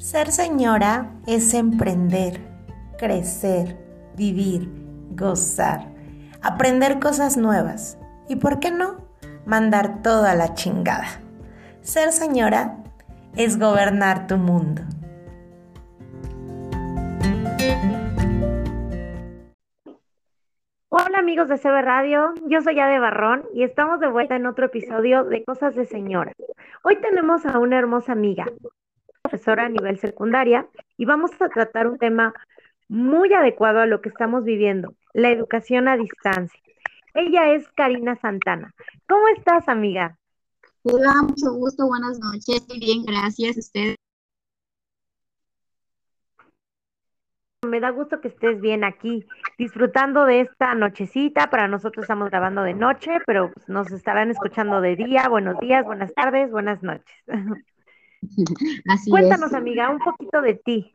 Ser señora es emprender, crecer, vivir, gozar, aprender cosas nuevas y, ¿por qué no?, mandar toda la chingada. Ser señora es gobernar tu mundo. Hola amigos de CB Radio, yo soy Ade Barrón y estamos de vuelta en otro episodio de Cosas de Señora. Hoy tenemos a una hermosa amiga, profesora a nivel secundaria, y vamos a tratar un tema muy adecuado a lo que estamos viviendo, la educación a distancia. Ella es Karina Santana. ¿Cómo estás, amiga? Hola, mucho gusto, buenas noches. Bien, gracias. Usted. Me da gusto que estés bien aquí, disfrutando de esta nochecita. Para nosotros estamos grabando de noche, pero pues, nos estarán escuchando de día. Buenos días, buenas tardes, buenas noches. Así Cuéntanos, es. amiga, un poquito de ti.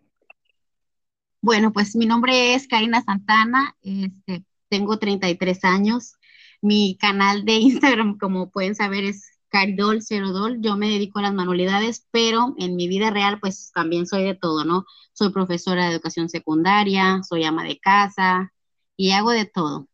Bueno, pues mi nombre es Karina Santana, este, tengo 33 años. Mi canal de Instagram, como pueden saber, es Caridol Cerodol. Yo me dedico a las manualidades, pero en mi vida real, pues también soy de todo, ¿no? Soy profesora de educación secundaria, soy ama de casa y hago de todo.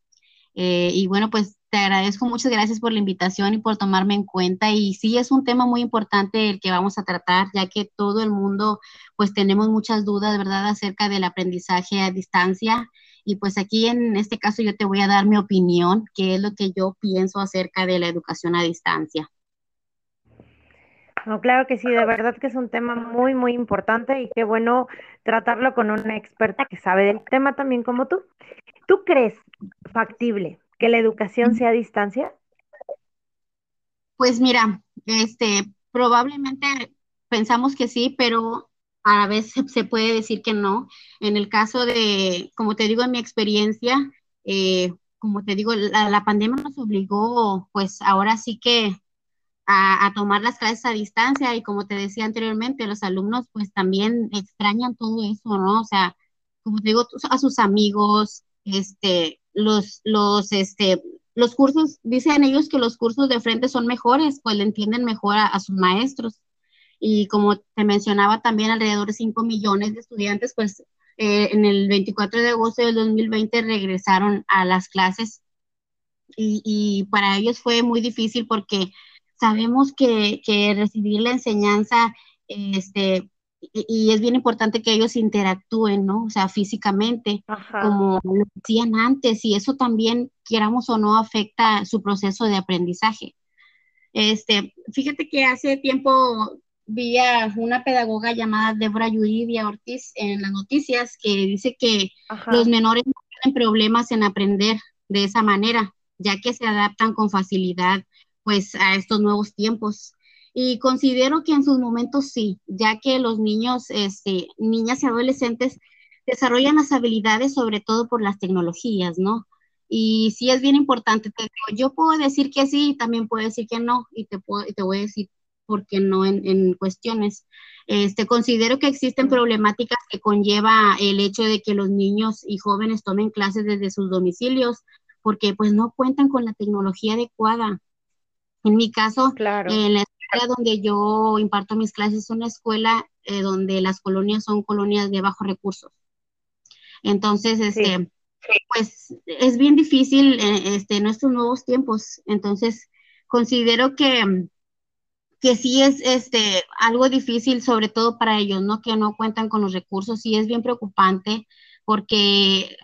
Eh, y bueno, pues te agradezco, muchas gracias por la invitación y por tomarme en cuenta. Y sí, es un tema muy importante el que vamos a tratar, ya que todo el mundo, pues tenemos muchas dudas, ¿verdad?, acerca del aprendizaje a distancia. Y pues aquí en este caso yo te voy a dar mi opinión, qué es lo que yo pienso acerca de la educación a distancia. No, claro que sí, de verdad que es un tema muy, muy importante y qué bueno tratarlo con una experta que sabe del tema también como tú. ¿Tú crees factible que la educación sea a distancia? Pues mira, este, probablemente pensamos que sí, pero a la vez se, se puede decir que no. En el caso de, como te digo, en mi experiencia, eh, como te digo, la, la pandemia nos obligó, pues ahora sí que a, a tomar las clases a distancia y como te decía anteriormente, los alumnos pues también extrañan todo eso, ¿no? O sea, como te digo, a sus amigos, este, los, los, este, los cursos, dicen ellos que los cursos de frente son mejores, pues le entienden mejor a, sus maestros. Y como te mencionaba también, alrededor de 5 millones de estudiantes, pues eh, en el 24 de agosto del 2020 regresaron a las clases y, y para ellos fue muy difícil porque sabemos que, que recibir la enseñanza, este, y, y es bien importante que ellos interactúen, ¿no? O sea, físicamente, Ajá. como lo hacían antes, y eso también, queramos o no, afecta su proceso de aprendizaje. Este, fíjate que hace tiempo vi a una pedagoga llamada Débora Yuridia Ortiz en las noticias que dice que los menores no tienen problemas en aprender de esa manera, ya que se adaptan con facilidad pues a estos nuevos tiempos. Y considero que en sus momentos sí, ya que los niños, este, niñas y adolescentes desarrollan las habilidades sobre todo por las tecnologías, ¿no? Y sí es bien importante, te digo, yo puedo decir que sí, también puedo decir que no, y te, puedo, y te voy a decir por qué no en, en cuestiones. Este, considero que existen problemáticas que conlleva el hecho de que los niños y jóvenes tomen clases desde sus domicilios, porque pues no cuentan con la tecnología adecuada. En mi caso, Claro, en la escuela donde yo imparto mis clases, es una escuela eh, donde las colonias son colonias de bajos recursos. Entonces, sí. este, pues es bien difícil eh, este, en estos nuevos tiempos. Entonces, considero que, que sí es este, algo difícil, sobre todo para ellos, ¿no? Que no cuentan con los recursos y es bien preocupante porque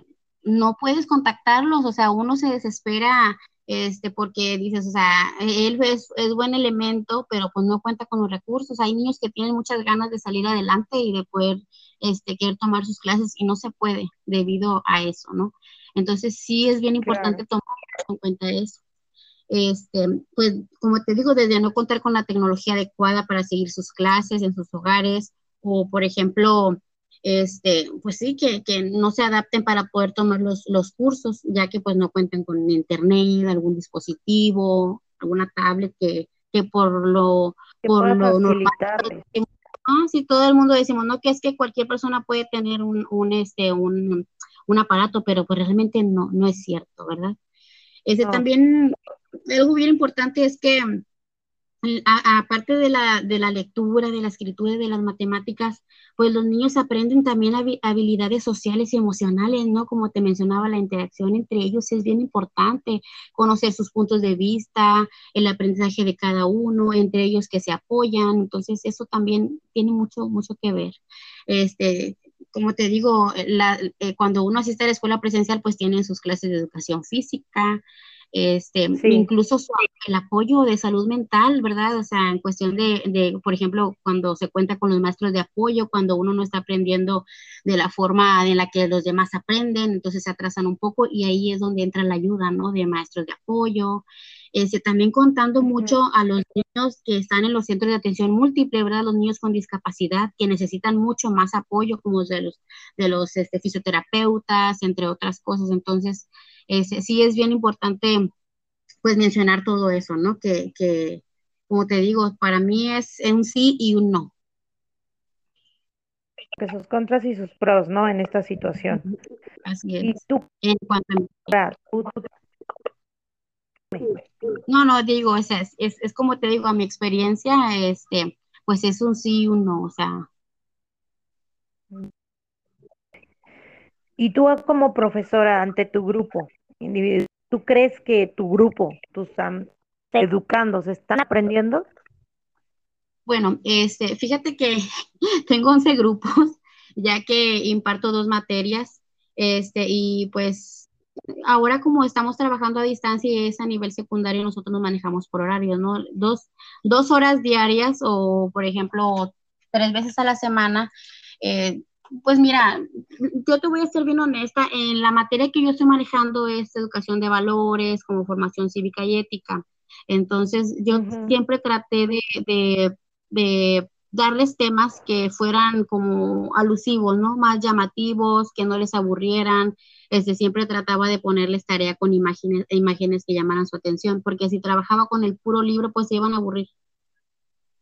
no puedes contactarlos, o sea, uno se desespera este, porque dices, o sea, él es, es buen elemento, pero pues no cuenta con los recursos. Hay niños que tienen muchas ganas de salir adelante y de poder este, querer tomar sus clases y no se puede debido a eso, ¿no? Entonces sí es bien Claro. importante tomar en cuenta eso. Este, pues como te digo, desde no contar con la tecnología adecuada para seguir sus clases en sus hogares, o por ejemplo, este, pues sí, que, que no se adapten para poder tomar los, los cursos, ya que pues no cuentan con internet, algún dispositivo, alguna tablet que, que por lo, Que por lo normal, facilitarles. ah, sí, todo el mundo decimos, no, que es que cualquier persona puede tener un, un, este, un, un aparato, pero pues realmente no, no es cierto, ¿verdad? Ese No, también, algo bien importante es que aparte de la, de la lectura, de la escritura de las matemáticas, pues los niños aprenden también habilidades sociales y emocionales, ¿no? Como te mencionaba, la interacción entre ellos es bien importante, conocer sus puntos de vista, el aprendizaje de cada uno, entre ellos que se apoyan, entonces eso también tiene mucho, mucho que ver. Este, como te digo, eh, cuando uno asiste a la escuela presencial, pues tienen sus clases de educación física, este, incluso el apoyo de salud mental, ¿verdad? O sea, en cuestión de, de, por ejemplo, cuando se cuenta con los maestros de apoyo, cuando uno no está aprendiendo de la forma en la que los demás aprenden, entonces se atrasan un poco y ahí es donde entra la ayuda, ¿no? De maestros de apoyo. Este, también contando mucho a los niños que están en los centros de atención múltiple, ¿verdad? Los niños con discapacidad que necesitan mucho más apoyo, como de los, de los este, fisioterapeutas, entre otras cosas. Entonces, sí es bien importante pues mencionar todo eso, ¿no? Que, que, como te digo, para mí es un sí y un no. Que sus contras y sus pros, ¿no? En esta situación. Así es. Y tú, en cuanto a... No, no, digo, es, es, es, como te digo, a mi experiencia, este, pues es un sí y un no, o sea. Y tú como profesora ante tu grupo, ¿Tú crees que tu grupo, tus educandos, están aprendiendo? Bueno, este, fíjate que tengo 11 grupos, ya que imparto dos materias, este, y pues ahora como estamos trabajando a distancia y es a nivel secundario, nosotros nos manejamos por horarios, ¿no? Dos, dos horas diarias o, por ejemplo, tres veces a la semana. Eh, pues mira, yo te voy a ser bien honesta, en la materia que yo estoy manejando es educación de valores, como formación cívica y ética. Entonces, yo siempre traté de, de, darles temas que fueran como alusivos, ¿no? Más llamativos, que no les aburrieran. Este, siempre trataba de ponerles tarea con imágenes, imágenes que llamaran su atención, porque si trabajaba con el puro libro, pues se iban a aburrir.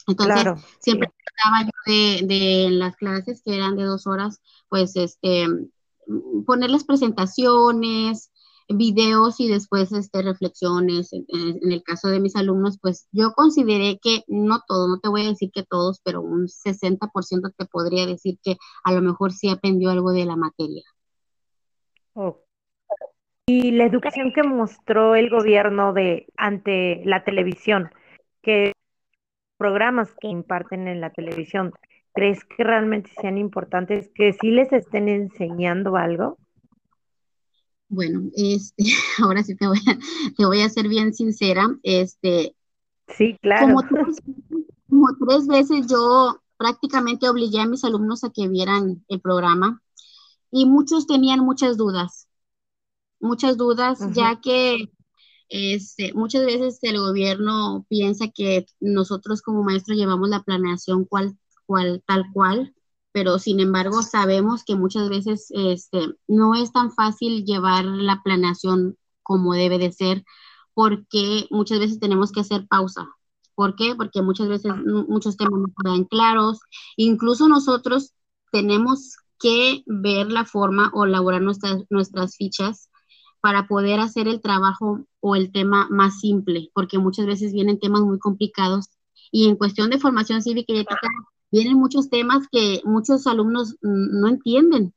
Entonces, siempre trataba yo de, de, las clases que eran de dos horas, pues, este, ponerles presentaciones, videos y después este, reflexiones. En, el caso de mis alumnos, pues yo consideré que no todo, no te voy a decir que todos, pero un 60% te podría decir que a lo mejor sí aprendió algo de la materia. Y la educación que mostró el gobierno de ante la televisión, que programas que imparten en la televisión, ¿crees que realmente sean importantes, que sí les estén enseñando algo? Bueno, este, ahora sí te voy a, te voy a ser bien sincera. Este, sí, claro. Como tres, veces yo prácticamente obligué a mis alumnos a que vieran el programa y muchos tenían muchas dudas, muchas dudas, ya que este, muchas veces el gobierno piensa que nosotros como maestros llevamos la planeación cual, cual, tal cual, pero sin embargo sabemos que muchas veces este, no es tan fácil llevar la planeación como debe de ser, porque muchas veces tenemos que hacer pausa. ¿Por qué? Porque muchas veces muchos temas no quedan claros. Incluso nosotros tenemos que ver la forma o elaborar nuestras, nuestras fichas para poder hacer el trabajo o el tema más simple, porque muchas veces vienen temas muy complicados y en cuestión de formación cívica y ética vienen muchos temas que muchos alumnos no entienden.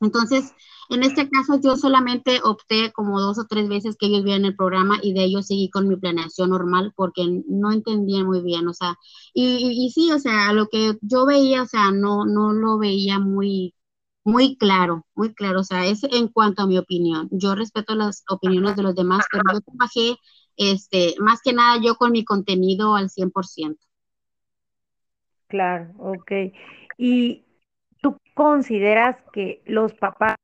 Entonces, en este caso yo solamente opté como dos o tres veces que ellos vieran el programa y de ellos seguí con mi planeación normal porque no entendían muy bien, o sea, y, y sí, o sea, lo que yo veía, o sea, no, no lo veía muy, muy claro, muy claro. O sea, es en cuanto a mi opinión. Yo respeto las opiniones de los demás, pero yo trabajé, este, más que nada yo con mi contenido al 100%. Claro, ok. ¿Y tú consideras que los papás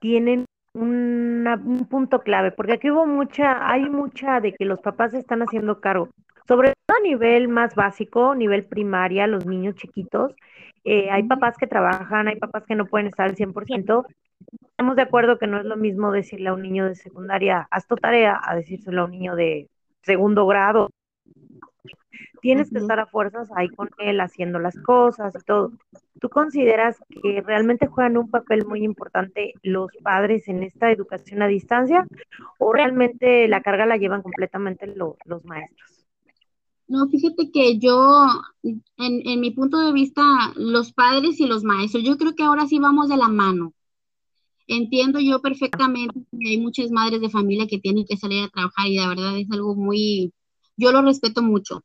tienen un punto clave? Porque aquí hubo mucha, hay mucha de que los papás están haciendo cargo, sobre todo a nivel más básico, nivel primaria, los niños chiquitos, eh, hay papás que trabajan, hay papás que no pueden estar al 100%. Estamos de acuerdo que no es lo mismo decirle a un niño de secundaria, haz tu tarea, a decírselo a un niño de segundo grado. Tienes que estar a fuerzas ahí con él haciendo las cosas y todo. ¿Tú consideras que realmente juegan un papel muy importante los padres en esta educación a distancia o realmente la carga la llevan completamente los maestros? No, fíjate que yo, en, en mi punto de vista, los padres y los maestros, yo creo que ahora sí vamos de la mano. Entiendo yo perfectamente que hay muchas madres de familia que tienen que salir a trabajar y la verdad es algo muy, yo lo respeto mucho,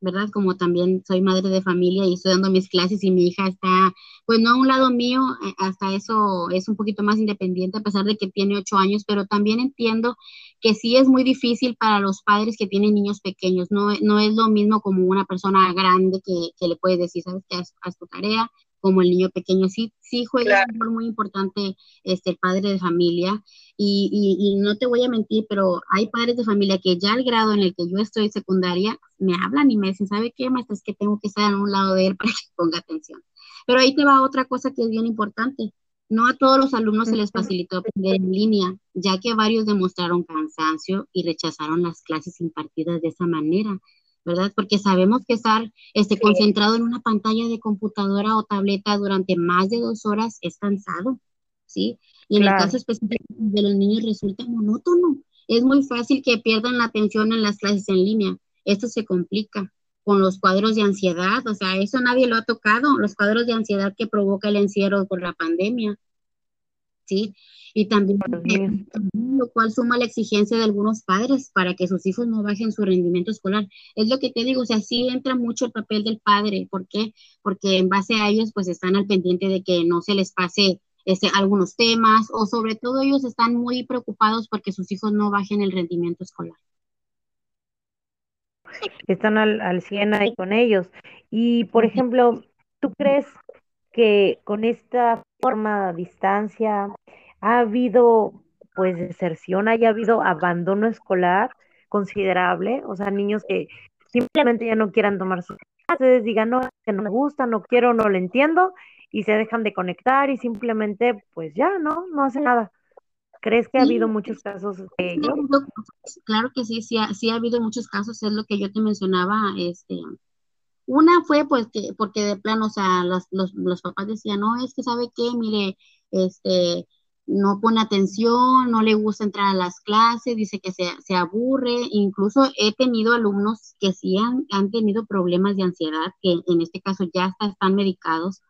¿verdad? Como también soy madre de familia y estoy dando mis clases y mi hija está, pues no a un lado mío, eh, hasta eso es un poquito más independiente a pesar de que tiene ocho años, pero también entiendo que sí es muy difícil para los padres que tienen niños pequeños, no, no es lo mismo como una persona grande que, que le puede decir, sabes que haz, tu tarea, como el niño pequeño. Sí, sí juega un rol muy importante este, el padre de familia. Y, y, y, no te voy a mentir, pero hay padres de familia que ya al grado en el que yo estoy secundaria me hablan y me dicen, ¿sabe qué, maestra? Es que tengo que estar en un lado de él para que ponga atención. Pero ahí te va otra cosa que es bien importante. No a todos los alumnos se les facilitó aprender en línea, ya que varios demostraron cansancio y rechazaron las clases impartidas de esa manera. ¿Verdad? Porque sabemos que estar este, concentrado en una pantalla de computadora o tableta durante más de dos horas es cansado, ¿sí? Y en el caso específico de los niños resulta monótono. Es muy fácil que pierdan la atención en las clases en línea. Esto se complica con los cuadros de ansiedad, o sea, eso nadie lo ha tocado, los cuadros de ansiedad que provoca el encierro por la pandemia, ¿sí? Y también lo cual suma la exigencia de algunos padres para que sus hijos no bajen su rendimiento escolar. Es lo que te digo, o sea, sí entra mucho el papel del padre, ¿por qué? Porque en base a ellos pues están al pendiente de que no se les pase este, algunos temas o sobre todo ellos están muy preocupados porque sus hijos no bajen el rendimiento escolar. Están al, al 100 ahí con ellos. Y, por ejemplo, ¿tú crees que con esta forma a distancia, ha habido pues deserción, haya habido abandono escolar considerable, o sea, niños que simplemente ya no quieran tomar sus clases, digan, no, que no me gusta, no quiero, no lo entiendo, y se dejan de conectar y simplemente, pues ya, ¿no? No hace nada. ¿Crees que ha habido muchos casos de ello? Claro que sí, sí ha, sí ha habido muchos casos, es lo que yo te mencionaba, este, una fue pues que, porque de plano, o sea, los, los, los papás decían, no, es que sabe qué, mire, este, no pone atención, no le gusta entrar a las clases, dice que se, aburre. Incluso he tenido alumnos que sí han, tenido problemas de ansiedad, que en este caso ya están medicados.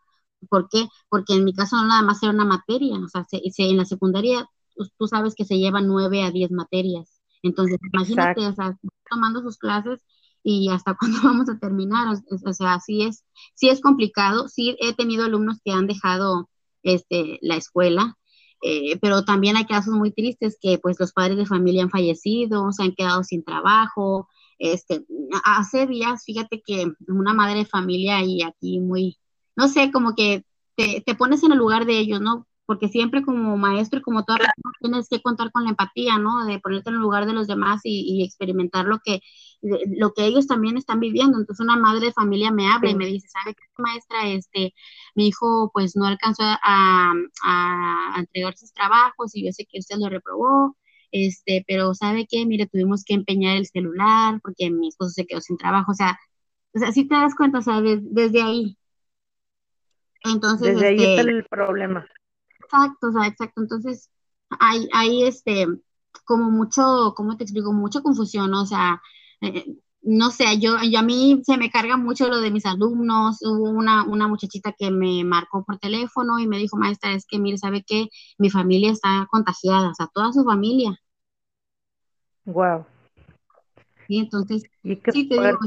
¿Por qué? Porque en mi caso no nada más era una materia, o sea, en la secundaria tú, sabes que se llevan nueve a diez materias. Entonces, imagínate, o sea, tomando sus clases y hasta cuándo vamos a terminar. O, sea, sí es, sí es complicado. Sí he tenido alumnos que han dejado este, la escuela eh, pero también hay casos muy tristes que pues los padres de familia han fallecido, se han quedado sin trabajo. Este, hace días, fíjate que una madre de familia y aquí muy, no sé, como que te, te pones en el lugar de ellos, ¿no? porque siempre como maestro y como toda persona tienes que contar con la empatía, ¿no? De ponerte en el lugar de los demás y, experimentar lo que, lo que ellos también están viviendo. Entonces una madre de familia me habla y me dice, ¿sabe qué, maestra? Este, mi hijo pues no alcanzó a, a, entregar sus trabajos y yo sé que usted lo reprobó, este, pero ¿sabe qué? Mire, tuvimos que empeñar el celular porque mi esposo se quedó sin trabajo, o sea, o sea, si te das cuenta, o sea, desde ahí. Entonces, desde ahí está este el problema. Exacto, o sea, exacto. Entonces, hay, hay este, como mucho, ¿cómo te explico? Mucha confusión, ¿no? o sea, eh, no sé, yo, yo a mí se me carga mucho lo de mis alumnos. Hubo una, una muchachita que me marcó por teléfono y me dijo, maestra, es que mire, ¿sabe qué? Mi familia está contagiada, o sea, toda su familia. Wow. Y entonces, sí te digo,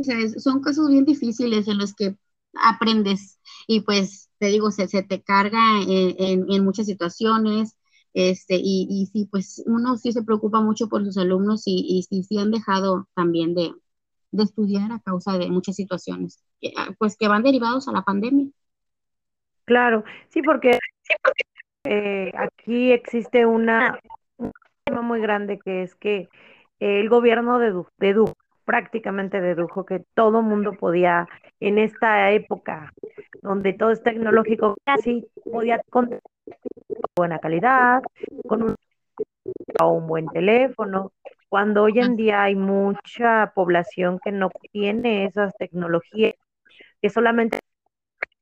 o sea, son casos bien difíciles en los que aprendes y pues te digo, se, se te carga en, en, muchas situaciones, este, y, y sí, pues uno sí se preocupa mucho por sus alumnos y, y sí, han dejado también de, de estudiar a causa de muchas situaciones, ah, pues que van derivados a la pandemia. Claro, sí, porque, eh, aquí existe un tema muy grande que es que el gobierno dedujo, dedujo prácticamente dedujo que todo mundo podía, en esta época donde todo es tecnológico, casi podía con buena calidad, con un, un buen teléfono, cuando hoy en día hay mucha población que no tiene esas tecnologías, que solamente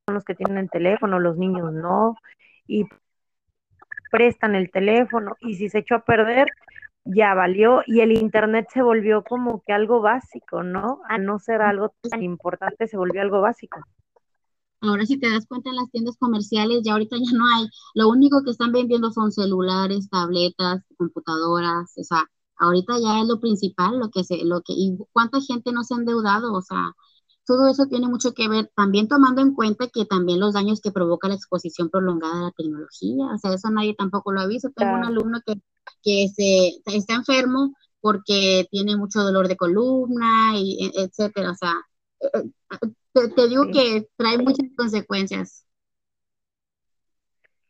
son los que tienen teléfono, los niños no, y prestan el teléfono, y si se echó a perder, ya valió y el internet se volvió como que algo básico, ¿no? A no ser algo tan importante, se volvió algo básico. Ahora si te das cuenta en las tiendas comerciales, ya ahorita ya no hay, lo único que están vendiendo son celulares, tabletas, computadoras, o sea, ahorita ya es lo principal, lo que se, lo que, y cuánta gente no se ha endeudado, o sea, todo eso tiene mucho que ver, también tomando en cuenta que también los daños que provoca la exposición prolongada a la tecnología, o sea, eso nadie tampoco lo ha visto. Tengo un alumno que, que se, está enfermo porque tiene mucho dolor de columna, y e, etcétera, o sea, te, digo que trae muchas consecuencias.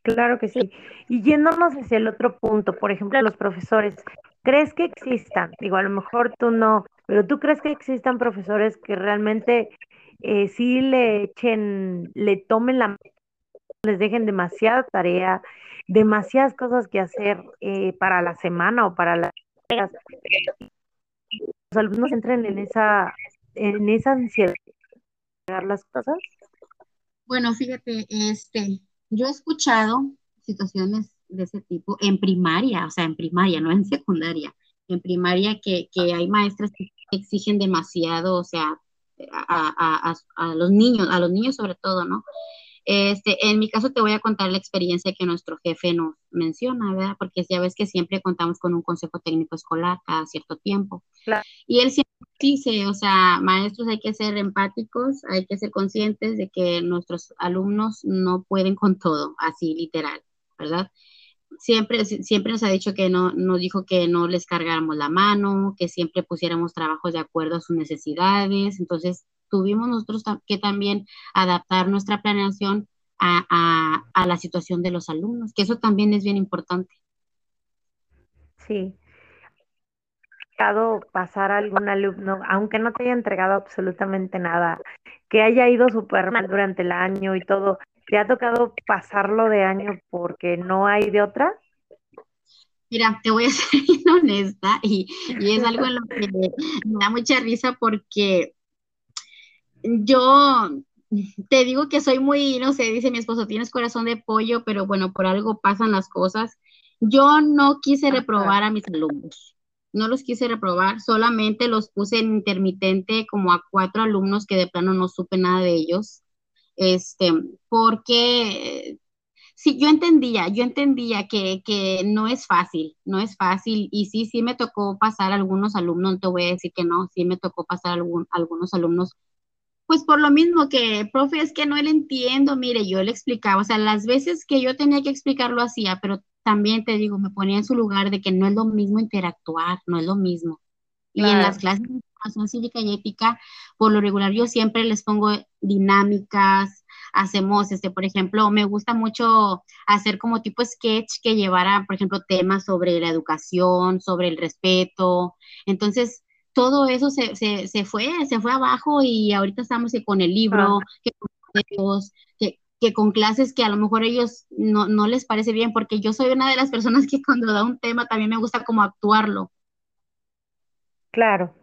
Claro que sí. Y yéndonos hacia el otro punto, por ejemplo, los profesores, ¿crees que existan? Digo, a lo mejor tú no, pero ¿tú crees que existan profesores que realmente eh, sí le echen, le tomen la les dejen demasiada tarea, demasiadas cosas que hacer eh, para la semana o para las los alumnos entren en esa en esa ansiedad las cosas? Bueno, fíjate, este, yo he escuchado situaciones de ese tipo en primaria, o sea, en primaria, no en secundaria, en primaria que, que hay maestras que exigen demasiado, o sea, a, a, a, los niños, a los niños sobre todo, ¿no? Este, en mi caso te voy a contar la experiencia que nuestro jefe nos menciona, ¿verdad? Porque ya ves que siempre contamos con un consejo técnico escolar cada cierto tiempo. Y él siempre dice, o sea, maestros hay que ser empáticos, hay que ser conscientes de que nuestros alumnos no pueden con todo, así literal, ¿verdad? siempre, siempre nos ha dicho que no, nos dijo que no les cargáramos la mano, que siempre pusiéramos trabajos de acuerdo a sus necesidades. Entonces, tuvimos nosotros que también adaptar nuestra planeación a, a, la situación de los alumnos, que eso también es bien importante. Sí. pasar a algún alumno, aunque no te haya entregado absolutamente nada, que haya ido súper mal durante el año y todo, ¿Te ha tocado pasarlo de año porque no hay de otra? Mira, te voy a ser honesta y, es algo en lo que me da mucha risa porque yo te digo que soy muy, no sé, dice mi esposo, tienes corazón de pollo, pero bueno, por algo pasan las cosas. Yo no quise reprobar a mis alumnos, no los quise reprobar, solamente los puse en intermitente como a cuatro alumnos que de plano no supe nada de ellos este, porque sí, yo entendía, yo entendía que, que, no es fácil, no es fácil, y sí, sí me tocó pasar algunos alumnos, no te voy a decir que no, sí me tocó pasar algún, algunos alumnos, pues por lo mismo que, profe, es que no le entiendo, mire, yo le explicaba, o sea, las veces que yo tenía que explicarlo hacía, pero también te digo, me ponía en su lugar de que no es lo mismo interactuar, no es lo mismo. Y en las clases cívica y ética, por lo regular yo siempre les pongo dinámicas, hacemos, este, por ejemplo, me gusta mucho hacer como tipo sketch que llevara, por ejemplo, temas sobre la educación, sobre el respeto. Entonces, todo eso se, se, se fue, se fue abajo y ahorita estamos con el libro, que, que, que, con clases que a lo mejor ellos no, no les parece bien, porque yo soy una de las personas que cuando da un tema también me gusta como actuarlo. Claro.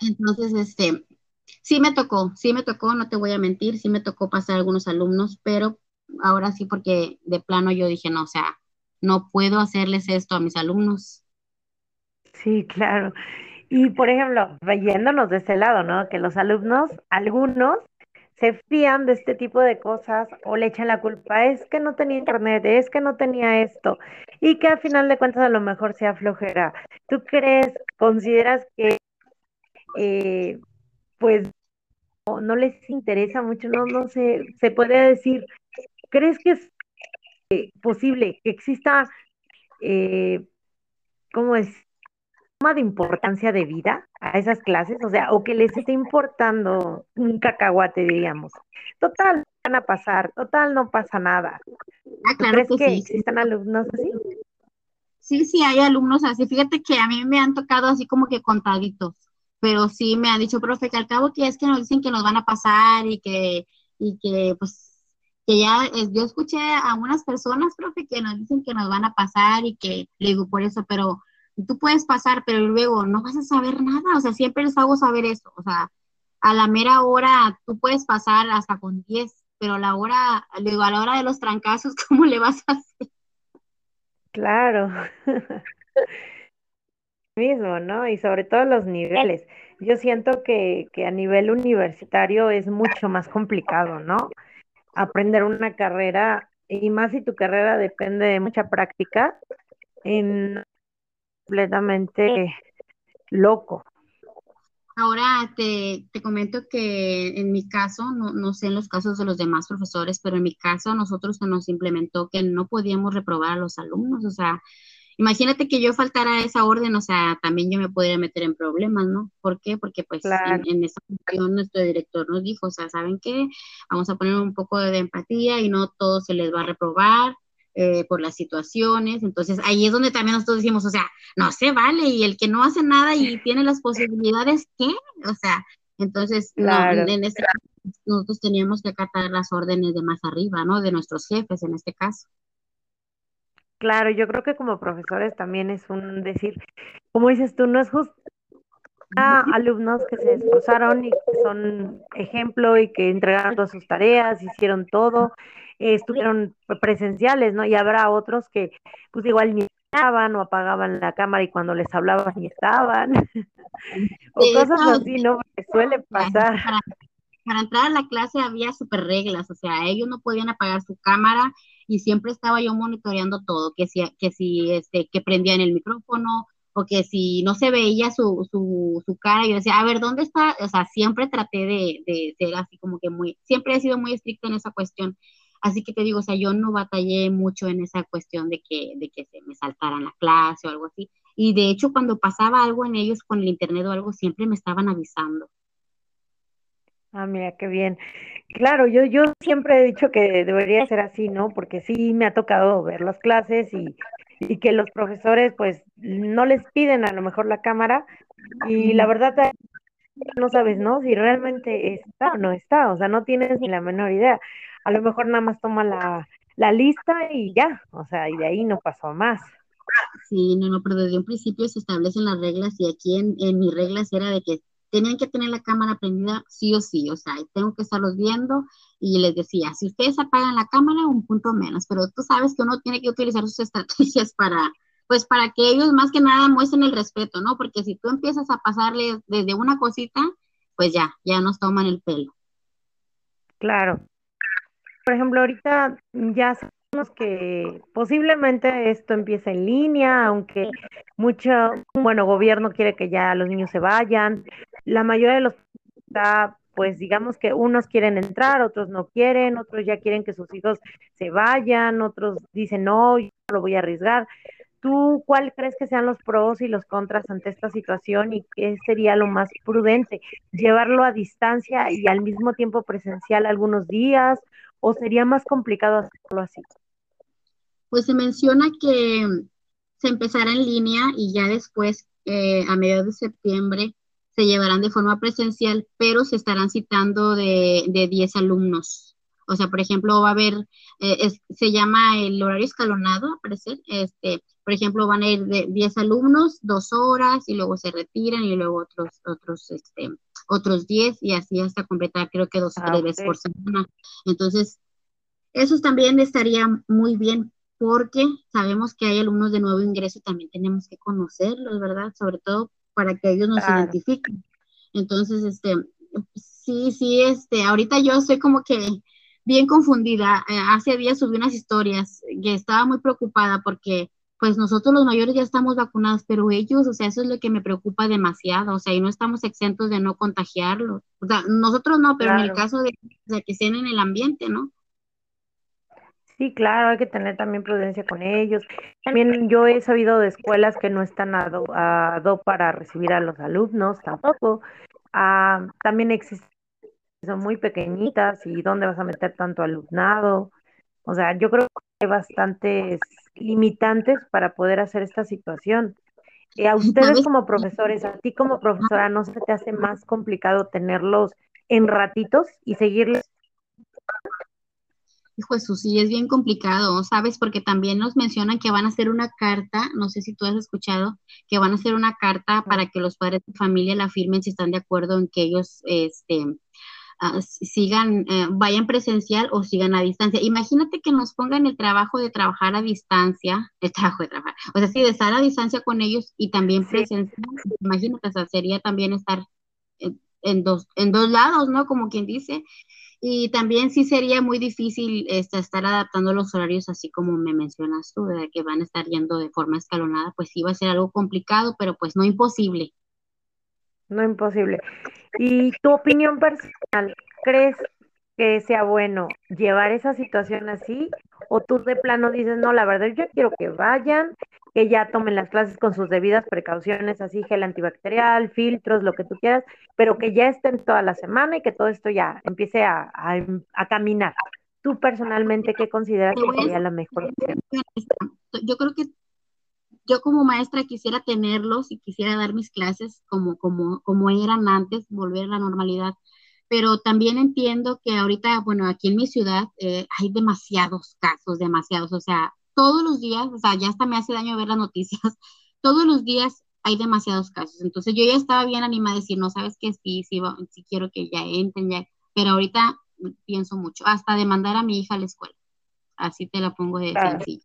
Entonces, este, sí me tocó, sí me tocó, no te voy a mentir, sí me tocó pasar algunos alumnos, pero ahora sí porque de plano yo dije, no, o sea, no puedo hacerles esto a mis alumnos. Sí, claro. Y por ejemplo, yéndonos de ese lado, ¿no? Que los alumnos, algunos, se fían de este tipo de cosas o le echan la culpa, es que no tenía internet, es que no tenía esto, y que al final de cuentas a lo mejor sea flojera. ¿Tú crees, consideras que eh, pues no, les interesa mucho, no, no sé, se puede decir, ¿crees que es eh, posible que exista, eh, ¿cómo es? De importancia de vida a esas clases, o sea, o que les esté importando un cacahuate, diríamos. Total, van a pasar, total, no pasa nada. Ah, claro ¿Crees que, existan alumnos así? Sí, sí, hay alumnos así. Fíjate que a mí me han tocado así como que contaditos pero sí me ha dicho, profe, que al cabo que es que nos dicen que nos van a pasar y que, y que pues, que ya, yo escuché a unas personas, profe, que nos dicen que nos van a pasar y que, le digo, por eso, pero tú puedes pasar, pero luego no vas a saber nada, o sea, siempre les hago saber eso, o sea, a la mera hora tú puedes pasar hasta con 10, pero a la hora, luego a la hora de los trancazos, ¿cómo le vas a hacer? Claro. mismo, ¿no? Y sobre todo los niveles. Yo siento que, que a nivel universitario es mucho más complicado, ¿no? Aprender una carrera, y más si tu carrera depende de mucha práctica, en completamente loco. Ahora te, te, comento que en mi caso, no, no, sé en los casos de los demás profesores, pero en mi caso nosotros se nos implementó que no podíamos reprobar a los alumnos. O sea, imagínate que yo faltara esa orden, o sea, también yo me podría meter en problemas, ¿no? ¿Por qué? Porque pues en, en, esa ocasión nuestro director nos dijo, o sea, ¿saben qué? Vamos a poner un poco de empatía y no todo se les va a reprobar eh, por las situaciones. Entonces ahí es donde también nosotros decimos, o sea, no se vale y el que no hace nada y tiene las posibilidades, ¿qué? O sea, entonces en este caso nosotros teníamos que acatar las órdenes de más arriba, ¿no? De nuestros jefes en este caso. Claro, yo creo que como profesores también es un decir, como dices tú, no es justo alumnos que se esforzaron y que son ejemplo y que entregaron todas sus tareas, hicieron todo, estuvieron presenciales, ¿no? Y habrá otros que pues igual ni estaban o apagaban la cámara y cuando les hablaban ni estaban. o cosas así, ¿no? Que suele pasar. Para, entrar a la clase había super reglas, o sea, ellos no podían apagar su cámara y siempre estaba yo monitoreando todo, que si, que si, este, que prendían el micrófono, o que si no se veía su, su, su, cara, yo decía, a ver, ¿dónde está? O sea, siempre traté de, de, ser así como que muy, siempre he sido muy estricta en esa cuestión. Así que te digo, o sea, yo no batallé mucho en esa cuestión de que, de que se me saltaran la clase o algo así. Y de hecho, cuando pasaba algo en ellos con el internet o algo, siempre me estaban avisando. Ah, mira, qué bien. Claro, yo, yo siempre he dicho que debería ser así, ¿no? Porque sí me ha tocado ver las clases y, y que los profesores pues no les piden a lo mejor la cámara y la verdad no sabes, ¿no? Si realmente está o no está, o sea, no tienes ni la menor idea a lo mejor nada más toma la, la lista y ya, o sea, y de ahí no pasó más. Sí, no, no, pero desde un principio se establecen las reglas y aquí en, en mis reglas era de que tenían que tener la cámara prendida sí o sí, o sea, tengo que estarlos viendo y les decía, si ustedes apagan la cámara, un punto menos, pero tú sabes que uno tiene que utilizar sus estrategias para, pues para que ellos más que nada muestren el respeto, ¿no? Porque si tú empiezas a pasarles desde una cosita, pues ya, ya nos toman el pelo. Claro, por ejemplo, ahorita ya sabemos que posiblemente esto empiece en línea, aunque mucho, bueno, gobierno quiere que ya los niños se vayan. La mayoría de los pues digamos que unos quieren entrar, otros no quieren, otros ya quieren que sus hijos se vayan, otros dicen no, yo lo voy a arriesgar. ¿Tú cuál crees que sean los pros y los contras ante esta situación y qué sería lo más prudente? ¿Llevarlo a distancia y al mismo tiempo presencial algunos días o sería más complicado hacerlo así? Pues se menciona que se empezará en línea y ya después, eh, a mediados de septiembre, se llevarán de forma presencial, pero se estarán citando de, de 10 alumnos. O sea, por ejemplo, va a haber, eh, se llama el horario escalonado, a parecer, este, por ejemplo, van a ir de 10 alumnos, dos horas, y luego se retiran, y luego otros, otros, este, otros 10 y así hasta completar creo que dos o ah, tres veces por semana. Entonces, eso también estaría muy bien porque sabemos que hay alumnos de nuevo ingreso y también tenemos que conocerlos, ¿verdad? Sobre todo para que ellos nos identifiquen. Entonces, este, sí, sí, este, ahorita yo estoy como que bien confundida. Eh, hace días subí unas historias que estaba muy preocupada porque pues nosotros los mayores ya estamos vacunados, pero ellos, o sea, eso es lo que me preocupa demasiado, o sea, y no estamos exentos de no contagiarlos. O sea, nosotros no, pero en el caso de, que estén en el ambiente, ¿no? Sí, claro, hay que tener también prudencia con ellos. También yo he sabido de escuelas que no están a do, para recibir a los alumnos tampoco. Ah, también existen, son muy pequeñitas y dónde vas a meter tanto alumnado. O sea, yo creo que hay bastantes limitantes para poder hacer esta situación. Eh, a ustedes como profesores, a ti como profesora, ¿no se te hace más complicado tenerlos en ratitos y seguirles? Hijo Jesús, sí, es bien complicado, ¿sabes? Porque también nos mencionan que van a hacer una carta, no sé si tú has escuchado, que van a hacer una carta para que los padres de familia la firmen si están de acuerdo en que ellos, este, ah, sigan, eh, vayan presencial o sigan a distancia. Imagínate que nos pongan el trabajo de trabajar a distancia, el trabajo de trabajar, o sea, sí, de estar a distancia con ellos y también presencial. Imagínate, o sería también estar en, dos, en dos lados, ¿no? Como quien dice. Y también sí sería muy difícil este, estar adaptando los horarios así como me mencionas tú, de que van a estar yendo de forma escalonada, pues sí va a ser algo complicado, pero pues no imposible. No imposible. ¿Y tu opinión personal? ¿Crees que sea bueno llevar esa situación así? ¿O tú de plano dices, no, la verdad yo quiero que vayan, que ya tomen las clases con sus debidas precauciones, así gel antibacterial, filtros, lo que tú quieras, pero que ya estén toda la semana y que todo esto ya empiece a, caminar? ¿Tú personalmente qué consideras que sería la mejor opción? Yo creo que yo como maestra quisiera tenerlos y quisiera dar mis clases como, como, como eran antes, volver a la normalidad, pero también entiendo que ahorita, bueno, aquí en mi ciudad eh, hay demasiados casos, demasiados, o sea, todos los días, o sea, ya hasta me hace daño ver las noticias, todos los días hay demasiados casos, entonces yo ya estaba bien animada a decir, no, sabes que sí, sí, sí quiero que ya entren, ya, pero ahorita pienso mucho, hasta de mandar a mi hija a la escuela, así te la pongo de sencillo.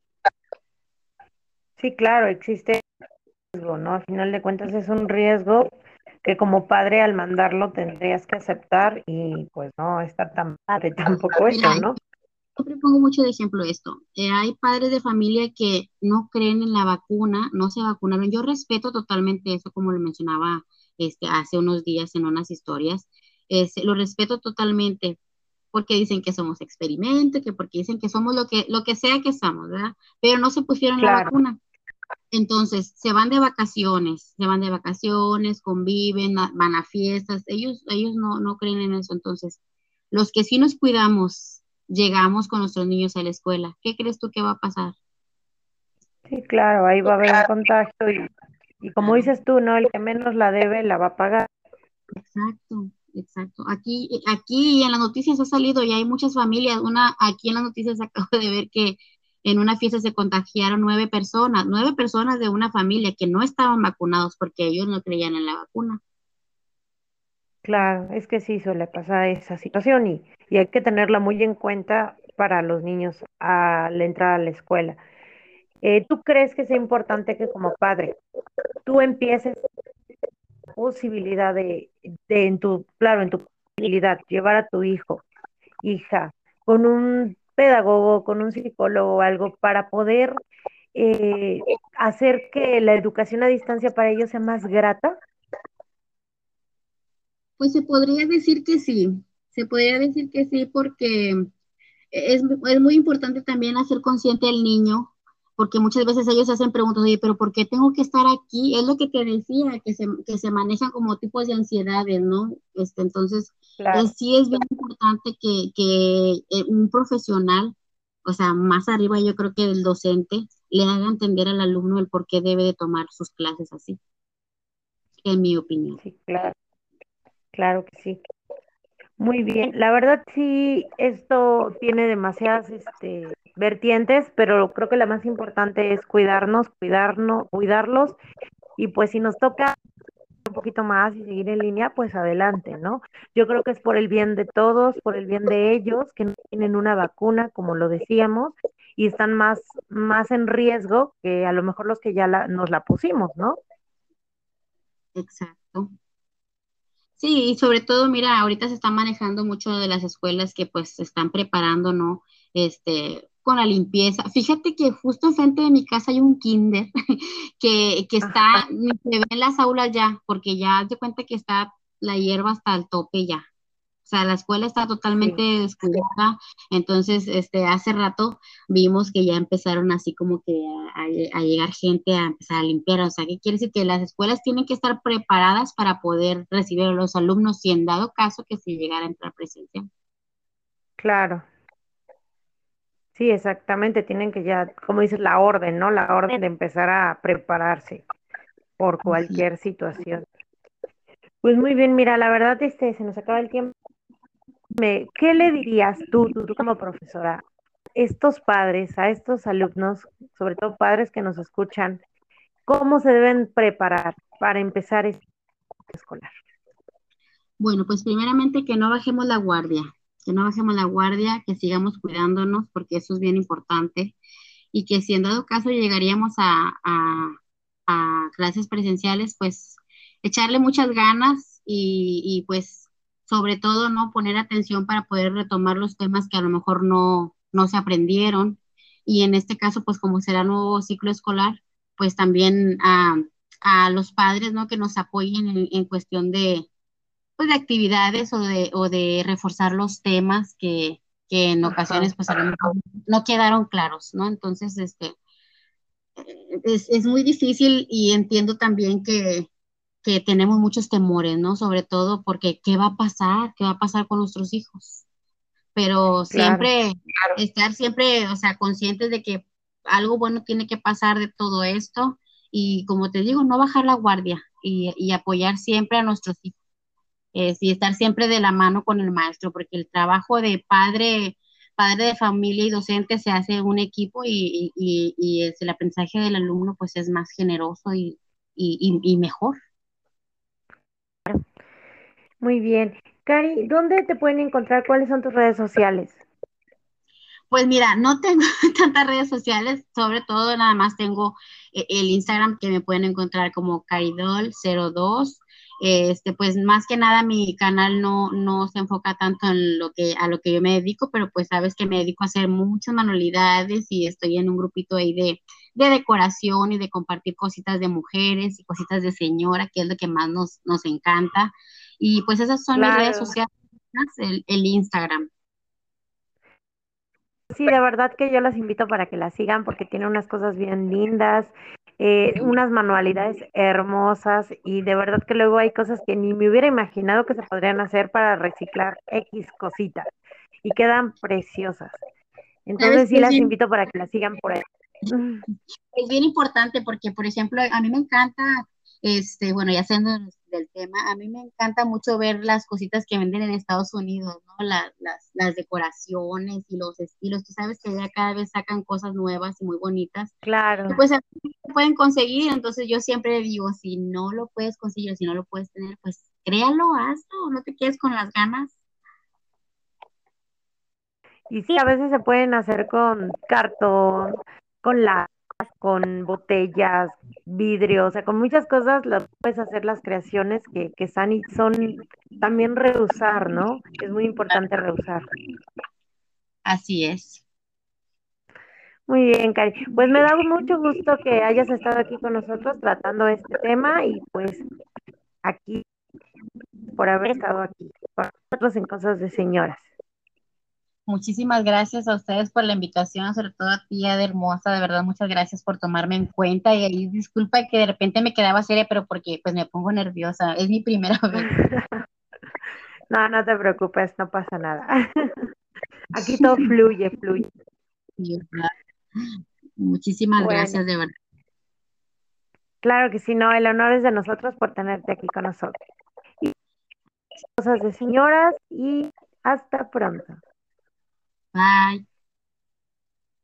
Sí, claro, existe riesgo, ¿no? Al final de cuentas es un riesgo que como padre al mandarlo tendrías que aceptar y pues no está tan padre tampoco eso, ¿no? Siempre pongo mucho de ejemplo esto. Eh, hay padres de familia que no creen en la vacuna, no se vacunaron. Yo respeto totalmente eso, como lo mencionaba este, hace unos días en unas historias. lo respeto totalmente porque dicen que somos experimento, que porque dicen que somos lo que, lo que sea que somos, ¿verdad? Pero no se pusieron la vacuna. Entonces, se van de vacaciones, se van de vacaciones, conviven, van a fiestas, ellos, ellos no, no creen en eso. Entonces, los que sí nos cuidamos, llegamos con nuestros niños a la escuela, ¿qué crees tú que va a pasar? Sí, claro, ahí va a haber un contagio y, y como dices tú, ¿no? El que menos la debe, la va a pagar. Exacto, exacto. Aquí, aquí en las noticias ha salido y hay muchas familias, una, aquí en las noticias acabo de ver que en una fiesta se contagiaron nueve personas, nueve personas de una familia que no estaban vacunados porque ellos no creían en la vacuna. Claro, es que sí suele pasar esa situación y, y hay que tenerla muy en cuenta para los niños al entrar a la escuela. Eh, ¿Tú crees que sea importante que como padre tú empieces la posibilidad de, de, en tu, claro, en tu posibilidad, llevar a tu hijo, hija, con un pedagogo, con un psicólogo o algo para poder eh, hacer que la educación a distancia para ellos sea más grata? Pues se podría decir que sí, se podría decir que sí porque es, es muy importante también hacer consciente al niño porque muchas veces ellos hacen preguntas, oye, pero ¿por qué tengo que estar aquí? Es lo que te decía, que se, que se manejan como tipos de ansiedades, ¿no? Este, entonces, eh, sí es bien importante que, que eh, un profesional, o sea, más arriba yo creo que el docente, le haga entender al alumno el por qué debe de tomar sus clases así, en mi opinión. Sí, claro, claro que sí. Muy bien, la verdad sí, esto tiene demasiadas este, vertientes, pero creo que la más importante es cuidarnos, cuidarnos, cuidarlos y pues si nos toca un poquito más y seguir en línea, pues adelante, ¿no? Yo creo que es por el bien de todos, por el bien de ellos, que no tienen una vacuna, como lo decíamos, y están más, más en riesgo que a lo mejor los que ya la, nos la pusimos, ¿no? Exacto. Sí, y sobre todo, mira, ahorita se está manejando mucho de las escuelas que pues se están preparando, ¿no? Este, con la limpieza. Fíjate que justo enfrente de mi casa hay un kinder que, que está, se ve en las aulas ya, porque ya se cuenta que está la hierba hasta el tope ya. O sea, la escuela está totalmente descubierta. Entonces, este, hace rato vimos que ya empezaron así como que a, a, llegar gente a empezar a limpiar. O sea, ¿qué quiere decir? Que las escuelas tienen que estar preparadas para poder recibir a los alumnos si en dado caso que se llegara a entrar presencia. Claro, Sí, exactamente, tienen que ya, como dices, la orden, ¿no? La orden de empezar a prepararse por cualquier situación. Pues muy bien, mira, la verdad, este, se nos acaba el tiempo. ¿Qué le dirías tú, tú, como profesora, estos padres, a estos alumnos, sobre todo padres que nos escuchan, cómo se deben preparar para empezar este escolar? Bueno, pues primeramente que no bajemos la guardia, que no bajemos la guardia, que sigamos cuidándonos, porque eso es bien importante, y que si en dado caso llegaríamos a, a clases presenciales, pues echarle muchas ganas y, pues sobre todo no poner atención para poder retomar los temas que a lo mejor no, no se aprendieron. Y en este caso, pues como será nuevo ciclo escolar, pues también a, a los padres, ¿no? Que nos apoyen en, en cuestión de, pues, de actividades o de, o de reforzar los temas que, que en ocasiones pues a lo mejor no quedaron claros, ¿no? Entonces, este, es, es muy difícil y entiendo también que, que tenemos muchos temores, ¿no? Sobre todo porque ¿qué va a pasar? ¿Qué va a pasar con nuestros hijos? Pero siempre, claro. estar siempre, o sea, conscientes de que algo bueno tiene que pasar de todo esto y como te digo, no bajar la guardia y, y apoyar siempre a nuestros hijos y estar siempre de la mano con el maestro, porque el trabajo de padre padre de familia y docente se hace un equipo y, y, y el aprendizaje del alumno pues es más generoso y, y, mejor. Muy bien. Cari, ¿dónde te pueden encontrar? ¿Cuáles son tus redes sociales? Pues mira, no tengo tantas redes sociales, sobre todo nada más tengo eh, el Instagram que me pueden encontrar como caridol02 este, pues más que nada mi canal no, no se enfoca tanto en lo que, a lo que yo me dedico, pero pues sabes que me dedico a hacer muchas manualidades y estoy en un grupito ahí de, de decoración y de compartir cositas de mujeres y cositas de señora, que es lo que más nos, nos encanta. Y pues esas son claro. mis redes sociales, el, el Instagram. Sí, de verdad que yo las invito para que las sigan porque tiene unas cosas bien lindas, eh, unas manualidades hermosas y de verdad que luego hay cosas que ni me hubiera imaginado que se podrían hacer para reciclar X cositas y quedan preciosas. Entonces sí las invito para que las sigan por ahí. Es bien importante porque, por ejemplo, a mí me encanta, este, bueno, ya siendo del tema, a mí me encanta mucho ver las cositas que venden en Estados Unidos, ¿no? La, las, las decoraciones y los estilos. Tú sabes que ya cada vez sacan cosas nuevas y muy bonitas. Claro. Y pues pueden conseguir, entonces yo siempre digo, si no lo puedes conseguir, si no lo puedes tener, pues créalo, hazlo, no te quedes con las ganas. Y sí, a veces se pueden hacer con cartón, con la con botellas, vidrio, o sea, con muchas cosas las puedes hacer las creaciones que, que están y son también reusar, ¿no? Es muy importante reusar. Así es. Muy bien, Cari. Pues me da mucho gusto que hayas estado aquí con nosotros tratando este tema y pues aquí por haber estado aquí con nosotros en Cosas de Señoras. Muchísimas gracias a ustedes por la invitación, sobre todo a ti, Ada Hermosa, de verdad, muchas gracias por tomarme en cuenta y ahí disculpa que de repente me quedaba seria, pero porque pues me pongo nerviosa, es mi primera vez. No, no te preocupes, no pasa nada. Aquí todo fluye, fluye. Muchísimas bueno. gracias, de verdad. Claro que sí, no, el honor es de nosotros por tenerte aquí con nosotros. Y cosas de señoras y hasta pronto. 拜。